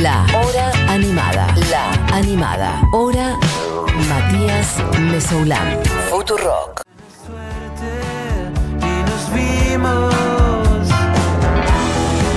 La Hora Animada. La Animada. Hora Matías Mesoulán. Futurock. y nos vimos.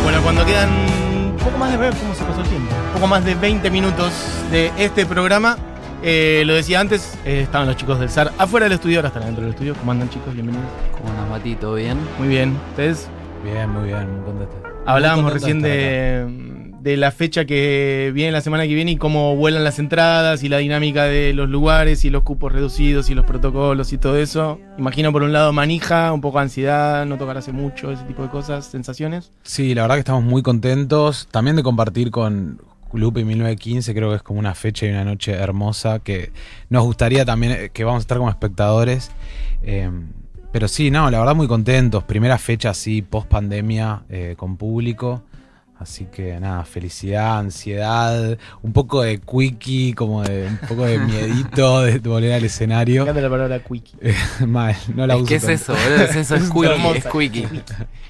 Bueno, cuando quedan un poco más de ver cómo se pasó el tiempo, un poco más de 20 minutos de este programa, eh, lo decía antes, eh, estaban los chicos del SAR afuera del estudio, ahora están dentro del estudio. ¿Cómo andan chicos? Bienvenidos. ¿Cómo andas, Mati? ¿Todo bien? Muy bien. ¿Ustedes? Bien, muy bien, muy contento. Hablábamos Muy contento recién de de, la fecha que viene la semana que viene y cómo vuelan las entradas y la dinámica de los lugares y los cupos reducidos y los protocolos y todo eso. Imagino por un lado manija, un poco de ansiedad, no tocar hace mucho, ese tipo de cosas, sensaciones. Sí, la verdad que estamos muy contentos. También de compartir con Lupe 1915, creo que es como una fecha y una noche hermosa que nos gustaría también eh, que vamos a estar como espectadores. Eh, pero sí, no, la verdad muy contentos. Primera fecha así, post pandemia, con público. Así que nada, felicidad, ansiedad, un poco de quickie, como de un poco de miedito de volver al escenario. encanta la palabra quickie. Mal, no la uso ¿Qué es tanto. eso, boludo? Es eso, es quickie, es quickie.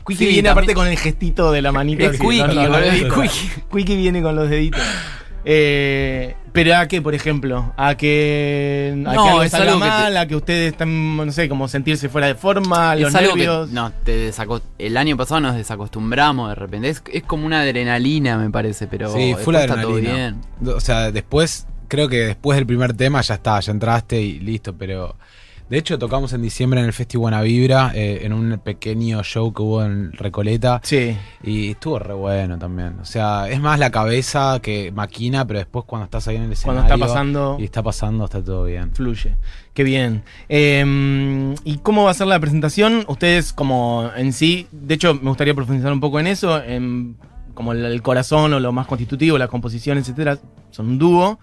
Quickie Sí, viene también- aparte con el gestito de la manita. Es así, quickie, ¿no? No, no, boludo, no, es no. quickie. Quickie viene con los deditos. Eh, pero a qué, por ejemplo, a que, a No, que algo es salga algo que te- mal, a que ustedes están, no sé, como sentirse fuera de forma, los Es algo nervios. que no, te el año pasado nos desacostumbramos de repente. Es, es como una adrenalina, me parece, pero Sí, después full está todo bien. O sea, después, creo que después del primer tema ya está, ya entraste y listo, pero... De hecho, tocamos en diciembre en el Festi Buena Vibra, eh, en un pequeño show que hubo en Recoleta, Sí, y estuvo re bueno también. O sea, es más la cabeza que maquina, pero después cuando estás ahí en el cuando escenario... está pasando, Y está pasando, está todo bien. fluye. Qué bien. Eh, ¿Y cómo va a ser la presentación? Ustedes como en sí, de hecho me gustaría profundizar un poco en eso, en como el, el corazón o lo más constitutivo, las composiciones, etcétera, son un dúo,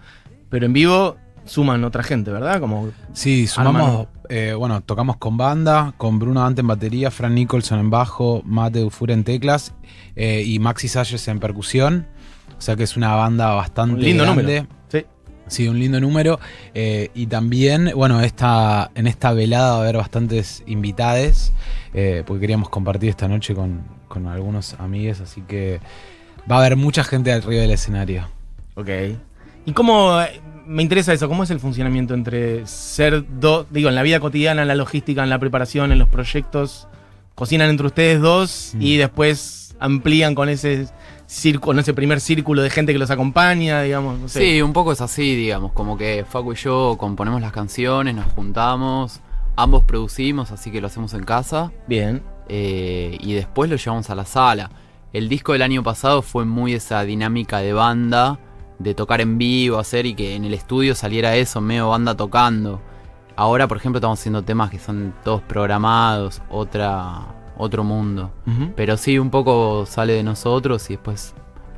pero en vivo suman otra gente, ¿verdad? Como Sí, sumamos, eh, bueno, tocamos con banda, con Bruno Dante en batería, Fran Nicholson en bajo, Matt de Ufura en teclas eh, y Maxi Salles en percusión. O sea que es una banda bastante un lindo grande. número. Sí. Sí, un lindo número. Eh, y también, bueno, esta, en esta velada va a haber bastantes invitades, porque queríamos compartir esta noche con, con algunos amigos, así que va a haber mucha gente arriba del escenario. Ok. ¿Y cómo, me interesa eso, cómo es el funcionamiento entre ser dos, digo, en la vida cotidiana, en la logística, en la preparación, en los proyectos, cocinan entre ustedes dos Mm. y después amplían con ese círculo, con ese primer círculo de gente que los acompaña, digamos, no sé. Sí, un poco es así, digamos, como que Facu y yo componemos las canciones, nos juntamos, ambos producimos, así que lo hacemos en casa. Bien. eh, y después lo llevamos a la sala. El disco del año pasado fue muy esa dinámica de banda, de tocar en vivo, hacer y que en el estudio saliera eso, medio banda tocando. Ahora, por ejemplo, estamos haciendo temas que son todos programados, otra, otro mundo. Pero sí, un poco sale de nosotros y después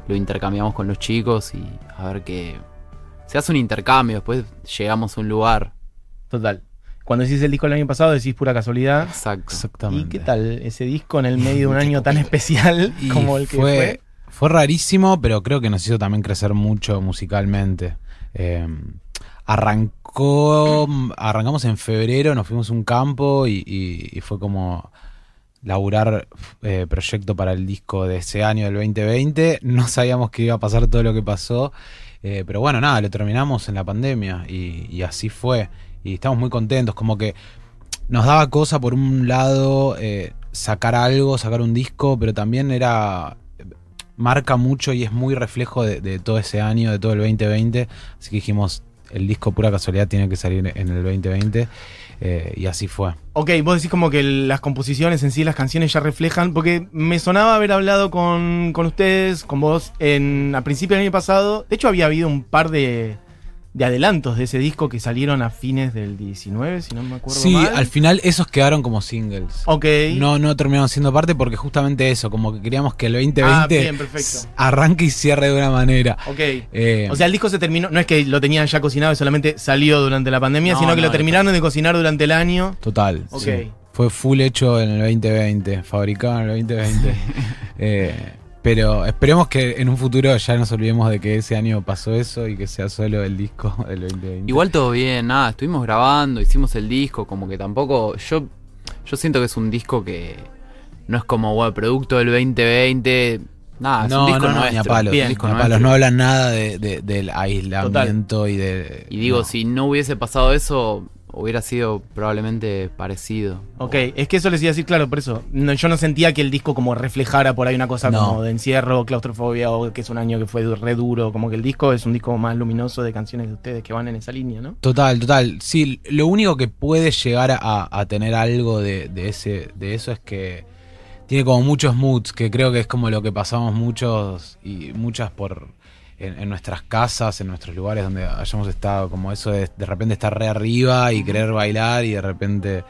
lo intercambiamos con los chicos y a ver qué... Se hace un intercambio, después llegamos a un lugar. Total. Cuando decís el disco del año pasado, decís pura casualidad. Exacto. Exactamente. ¿Y qué tal ese disco en el medio de un año tan especial como el que fue? fue rarísimo, pero creo que nos hizo también crecer mucho musicalmente. Eh, arrancó, arrancamos en febrero, nos fuimos a un campo y, fue como laburar eh, proyecto para el disco de ese año, del 2020. No sabíamos que iba a pasar todo lo que pasó, eh, pero bueno, nada, lo terminamos en la pandemia y, y así fue. Y estamos muy contentos, como que nos daba cosa por un lado eh, sacar algo, sacar un disco, pero también era marca mucho y es muy reflejo de, todo ese año, de todo el 2020. Así que dijimos, el disco pura casualidad tiene que salir en el 2020 eh, y así fue. Ok, vos decís como que las composiciones en sí, las canciones ya reflejan, porque me sonaba haber hablado con, con ustedes, con vos, en, a principios del año pasado. De hecho, había habido un par de, de adelantos de ese disco que salieron a fines del 19, si no me acuerdo Sí, mal. al final esos quedaron como singles. Ok. No, no terminaron siendo parte porque justamente eso, como que queríamos que el 2020 Ah, arranque y cierre de una manera. Ok. Eh, O sea, el disco se terminó, no es que lo tenían ya cocinado y solamente salió durante la pandemia, No, sino que no, lo terminaron de cocinar durante el año. Total. Ok. sí. Fue full hecho en el 2020, fabricado en el 2020. Eh, pero esperemos que en un futuro ya nos olvidemos de que ese año pasó eso y que sea solo el disco del 2020. Igual todo bien, nada, estuvimos grabando, hicimos el disco, como que tampoco. Yo, yo siento que es un disco que no es como, bueno, producto del 2020. Nada, es un No, disco no, no, nuestro. ni a palos. Bien. ni a Disco palos. No hablan nada de, de- del aislamiento y de. Y digo, no. si no hubiese pasado eso, hubiera sido probablemente parecido. Ok, es que eso les iba a decir, claro, por eso. No, yo no sentía que el disco como reflejara por ahí una cosa No. como de encierro, claustrofobia o que es un año que fue re duro. Como que el disco es un disco más luminoso de canciones de ustedes que van en esa línea, ¿no? Total, total. Sí, lo único que puede llegar a, a tener algo de, de ese, de eso es que tiene como muchos moods, que creo que es como lo que pasamos muchos y muchas por en, en nuestras casas, en nuestros lugares donde hayamos estado, como eso de de repente estar re arriba y querer bailar y de repente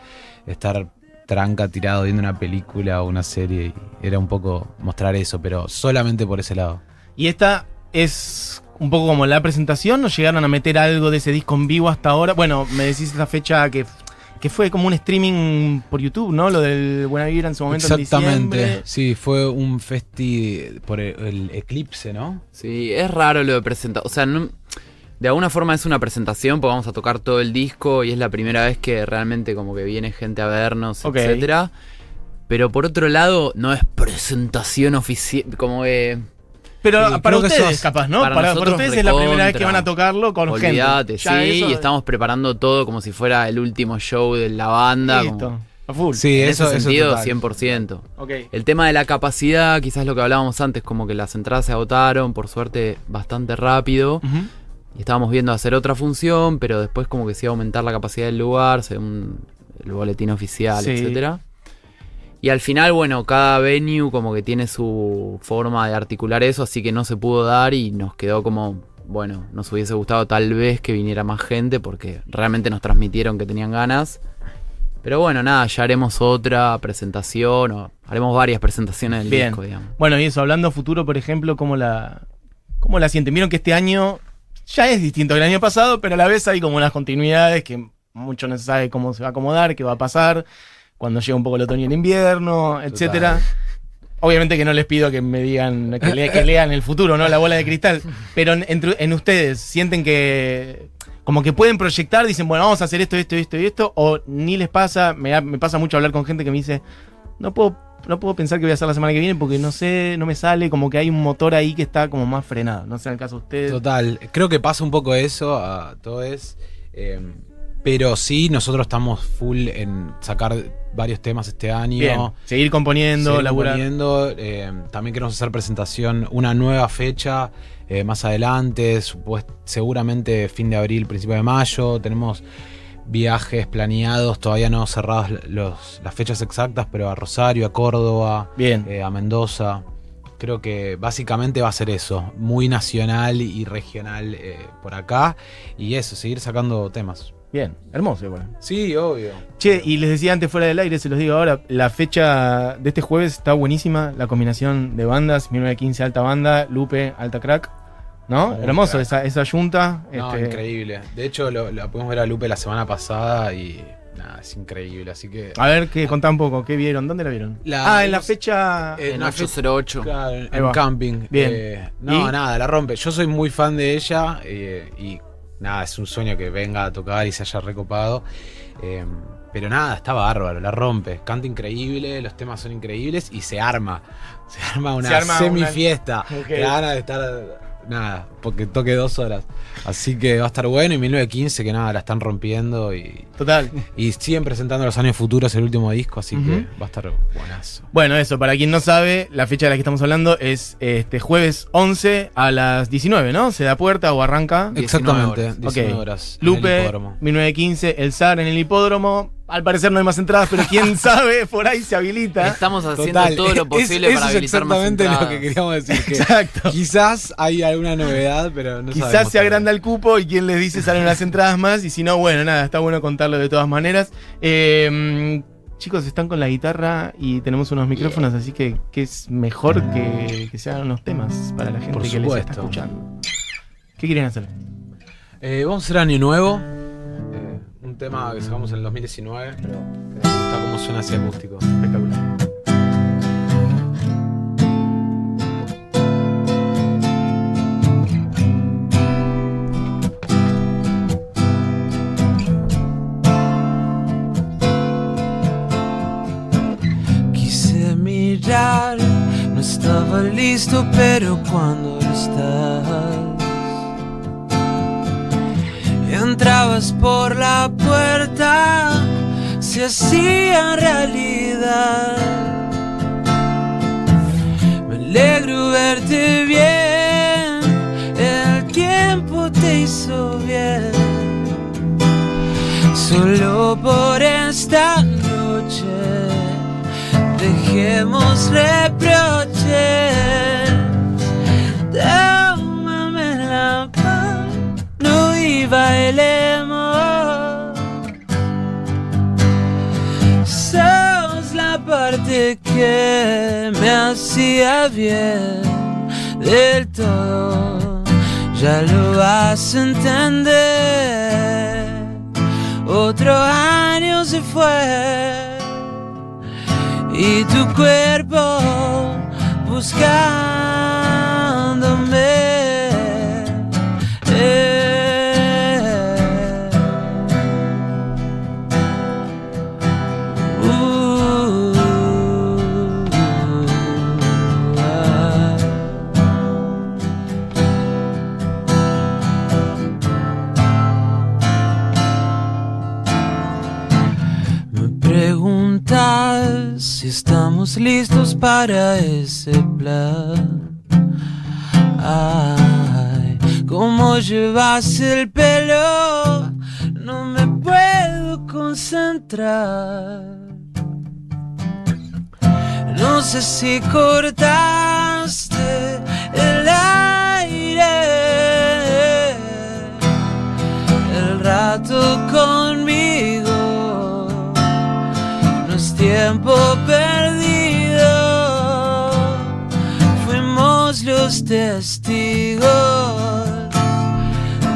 estar tranca tirado viendo una película o una serie. Y era un poco mostrar eso, pero solamente por ese lado. Y esta es un poco como la presentación, ¿no llegaron a meter algo de ese disco en vivo hasta ahora? Bueno, me decís esta fecha que, que fue como un streaming por YouTube, ¿no? Lo del Buena Vibra en su momento en Exactamente. Sí, fue un festi por el, eclipse, ¿no? Sí, es raro lo de presentar. O sea, no- de alguna forma es una presentación, porque vamos a tocar todo el disco y es la primera vez que realmente como que viene gente a vernos, Ok. etcétera. Pero por otro lado, no es presentación oficial, como que... Pero Sí, para ustedes, sos- capaz, ¿no? para Para, para nosotros ustedes es la primera vez que van a tocarlo con Olvídate, gente. Sí, eso- y estamos preparando todo como si fuera el último show de la banda. como- Listo, a full. Sí, en eso, ese eso sentido, total. 100%. Ok. El tema de la capacidad, quizás lo que hablábamos antes, como que las entradas se agotaron, por suerte, bastante rápido. Y estábamos viendo hacer otra función, pero después como que se iba a aumentar la capacidad del lugar, según el boletín oficial, Sí. etcétera. Y al final, bueno, cada venue como que tiene su forma de articular eso, así que no se pudo dar y nos quedó como, bueno, nos hubiese gustado tal vez que viniera más gente porque realmente nos transmitieron que tenían ganas. Pero bueno, nada, ya haremos otra presentación o haremos varias presentaciones del Bien. disco, digamos. Bueno, y eso, hablando futuro, por ejemplo, ¿cómo la, ¿cómo la sienten? Vieron que este año ya es distinto que el año pasado, pero a la vez hay como unas continuidades que mucho no se sabe cómo se va a acomodar, qué va a pasar, cuando llega un poco el otoño y el invierno, etcétera. Obviamente que no les pido que me digan, que, le- que lean el futuro, ¿no? La bola de cristal. Pero en, ustedes, ¿sienten que como que pueden proyectar, dicen, bueno, vamos a hacer esto, esto, esto y esto? ¿O ni les pasa? Me, pasa mucho hablar con gente que me dice, no puedo, no puedo pensar que voy a hacer la semana que viene porque no sé, no me sale, como que hay un motor ahí que está como más frenado. No sé en el caso de ustedes. Total, creo que pasa un poco eso a todos. eh, pero sí, nosotros estamos full en sacar varios temas este año. Bien, seguir componiendo, seguir laburar. componiendo, eh, también queremos hacer presentación, una nueva fecha eh, más adelante, supuest- seguramente fin de abril, principio de mayo. Tenemos viajes planeados, todavía no cerrados los, las fechas exactas, pero a Rosario, a Córdoba, Bien. eh, a Mendoza. Creo que básicamente va a ser eso, muy nacional y regional por acá. Y eso, seguir sacando temas. Bien, hermoso igual. Sí, obvio. Che, y les decía antes fuera del aire, se los digo ahora, la fecha de este jueves está buenísima, la combinación de bandas, 1915 alta banda, Lupe alta crack, ¿no? Muy Hermoso crack. esa, esa junta. No, este, increíble. De hecho, lo, la pudimos ver a Lupe la semana pasada y nada, es increíble. Así que. A ver, que contá un poco, ¿qué vieron? ¿Dónde la vieron? La- ah, en la fecha... En yo- 808. Claro, en camping. Bien. Eh, no, ¿Y? nada, la rompe. Yo soy muy fan de ella eh, y nada, es un sueño que venga a tocar y se haya recopado. Eh, pero nada, está bárbaro, la rompe. Canta increíble, los temas son increíbles y se arma. Se arma una semifiesta. una-. Que gana de estar. Nada, porque toque dos horas. Así que va a estar bueno. Y 1915, que nada, la están rompiendo. Y, Total. y siguen presentando los años futuros el último disco. Así que va a estar buenazo. Bueno, eso, para quien no sabe, la fecha de la que estamos hablando es este jueves 11 a las 19, ¿no? Se da puerta o arranca. 19 Exactamente, horas. 19 Ok. horas. en el Lupe, hipódromo. 1915, el SAR en el hipódromo. Al parecer no hay más entradas, pero quién sabe, por ahí se habilita. Estamos haciendo Total, todo lo es- posible eso para es habilitar más exactamente lo que queríamos decir. Que Exacto. quizás hay alguna novedad, pero no Quizás sabemos se agranda todavía. el cupo y quien les dice salen unas entradas más. Y si no, bueno, nada, está bueno contarlo de todas maneras. Eh, chicos, están con la guitarra y tenemos unos micrófonos, así que, que es mejor que, que se hagan unos temas para la gente Por que les está escuchando. ¿Qué quieren hacer? Eh, vamos a hacer Año Nuevo. Un tema que sacamos en el 2019, pero me gusta cómo suena así acústico. Espectacular. Quise mirar, no estaba listo listo, pero cuando estás, entrabas por la puerta, se hacía realidad. Me alegro verte bien, el tiempo te hizo bien. Solo por esta noche dejemos reproches. Me hacía bien del todo. Ya lo vas a entender. Otro año se fue y tu cuerpo buscándome. Listos para ese plan. Ay, cómo llevas el pelo, no me puedo concentrar. No sé si cortaste los testigos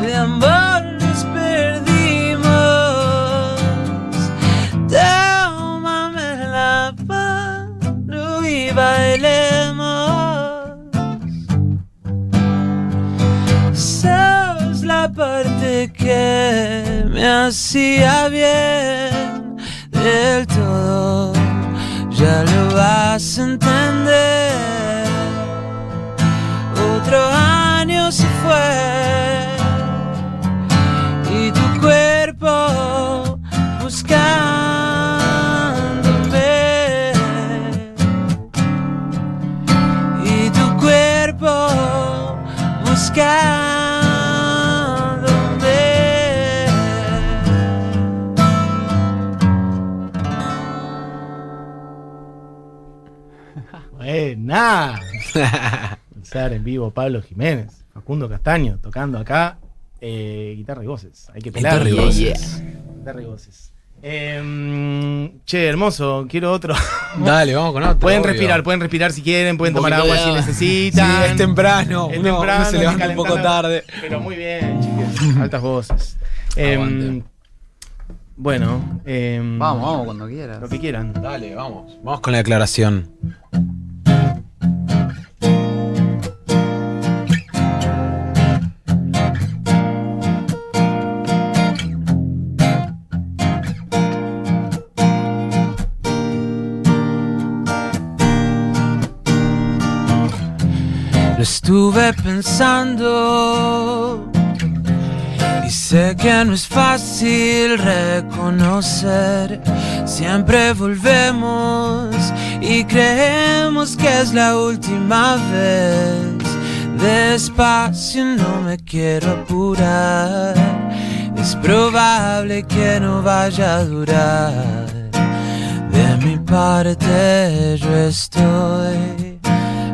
de amor nos perdimos. Tómame la mano y bailemos. Sos la parte que me hacía bien del todo. Ya lo vas a entender. Fue y tu cuerpo buscándome y tu cuerpo buscándome. Buena. Pensar en vivo Pablo Jiménez, Facundo Castaño, tocando acá eh, guitarra y voces. Hay que pelar. Guitarra y voces. Guitarra y voces. Em, che, hermoso, quiero otro. Dale, vamos con otro. pueden obvio. respirar, pueden respirar si quieren, pueden tomar agua de si necesitan. Sí, es temprano. Es uno, temprano, uno se levanta un poco tarde. Pero muy bien, chicos. Altas voces. Em, bueno, em, Vamos, vamos cuando quieras. Lo que quieran. Dale, vamos. Vamos con la declaración. Estuve pensando y sé que no es fácil reconocer. Siempre volvemos y creemos que es la última vez. Despacio no me quiero apurar. Es probable que no vaya a durar. De mi parte yo estoy.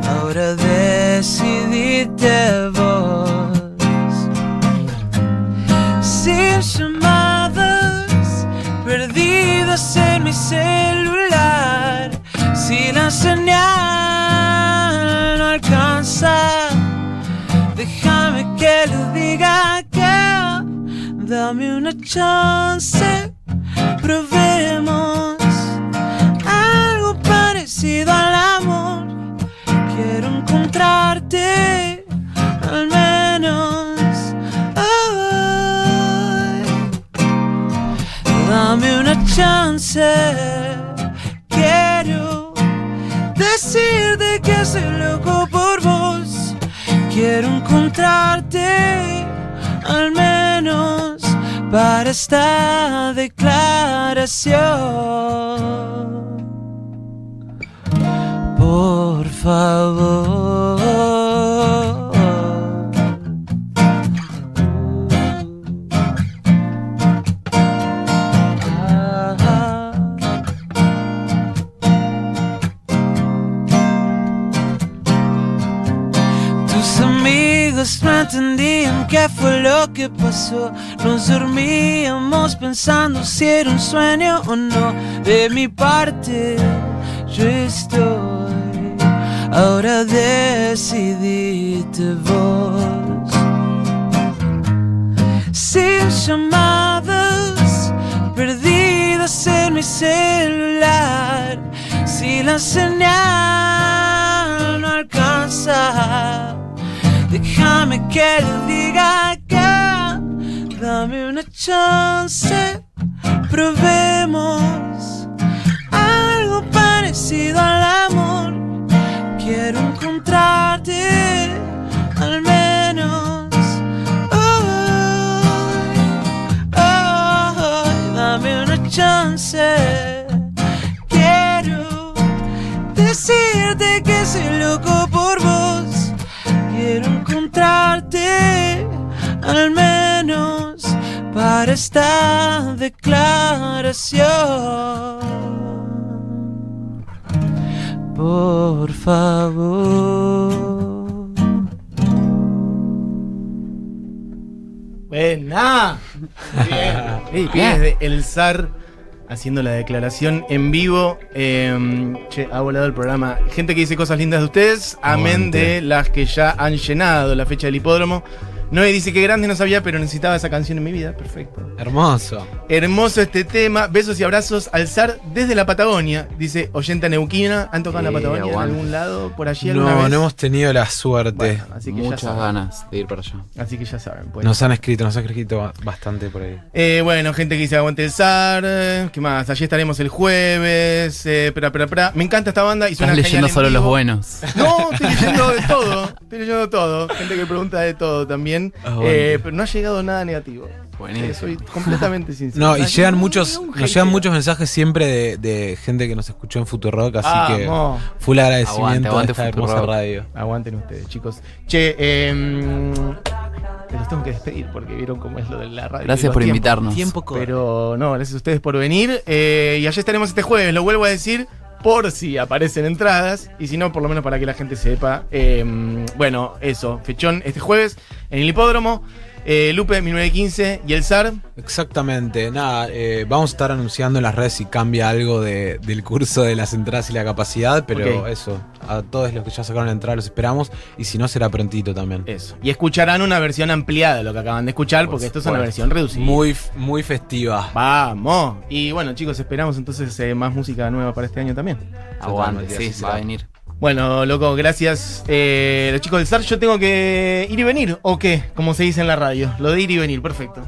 Ahora decidiste vos. Sin llamadas, perdidas en mi celular. Si la señal no alcanza, déjame que lo diga acá. Dame una chance, probemos algo parecido al amor. Encontrarte, al menos. Dame una chance, quiero decirte que soy loco por Quiero encontrarte, al menos para esta declaración. Por favor. Entendían qué fue lo que pasó. Nos dormíamos pensando si era un sueño o no. De mi parte, yo estoy. Ahora decidiste vos. Sin llamadas perdidas en mi celular. Si la señal no alcanza, déjame que le diga acá. Dame una chance, probemos algo parecido al amor. Quiero encontrarte, al menos. hoy, hoy. dame una chance. Quiero decirte que soy loco esta declaración. Por favor. Buena. Bien. Desde el zar haciendo la declaración en vivo. Eh, che, ha volado el programa. Gente que dice cosas lindas de ustedes, amén de las que ya han llenado la fecha del hipódromo. Noé dice que grande no sabía, pero necesitaba esa canción en mi vida. Perfecto. Hermoso. Hermoso este tema. Besos y abrazos al zar desde la Patagonia. Dice oyenta neuquina. ¿Han tocado en la Patagonia en aguante. algún lado por allí alguna No, vez? no hemos tenido la suerte. Bueno, así que ya Muchas saben. ganas de ir para allá. Así que ya saben. pues. Nos han escrito, nos han escrito ba- bastante por ahí. Eh, bueno, gente que dice aguante el zar. ¿Qué más? Allí estaremos el jueves. Eh, pra, pra, pra. Me encanta esta banda y Estás suena leyendo genial en solo los buenos. No, estoy leyendo de todo. Estoy leyendo todo. Gente que pregunta de todo también. Aguante. Eh, pero no ha llegado nada negativo. Buenísimo. Eh, soy completamente sincero. No, y llegan no, muchos, nos llegan muchos mensajes siempre de, de gente que nos escuchó en Futurock, así que Vamos. full agradecimiento Aguante, aguante de esta hermosa radio. Aguanten ustedes, chicos. Che, eh, los tengo que despedir porque vieron cómo es lo de la radio. Gracias por invitarnos. Tiempo. Pero no, gracias a ustedes por venir. Eh, y allá estaremos este jueves, lo vuelvo a decir, por si aparecen entradas. Y si no, por lo menos para que la gente sepa. Eh, bueno, eso, fechón este jueves en el hipódromo. Eh, Lupe 1915 y el SAR. Exactamente, nada, eh, vamos a estar anunciando en las redes si cambia algo de- del curso de las entradas y la capacidad, pero eso, a todos los que ya sacaron la entrada los esperamos y si no será prontito también. Eso. Y escucharán una versión ampliada de lo que acaban de escuchar, porque esto es una versión reducida. Muy, muy festiva. Vamos. Y bueno, chicos, esperamos entonces eh, más música nueva para este año también. Aguante, sí, así va a venir. Bueno, loco, gracias. Eh, los chicos del SAR, yo tengo que ir y venir, ¿o qué? Como se dice en la radio. Lo de ir y venir, perfecto.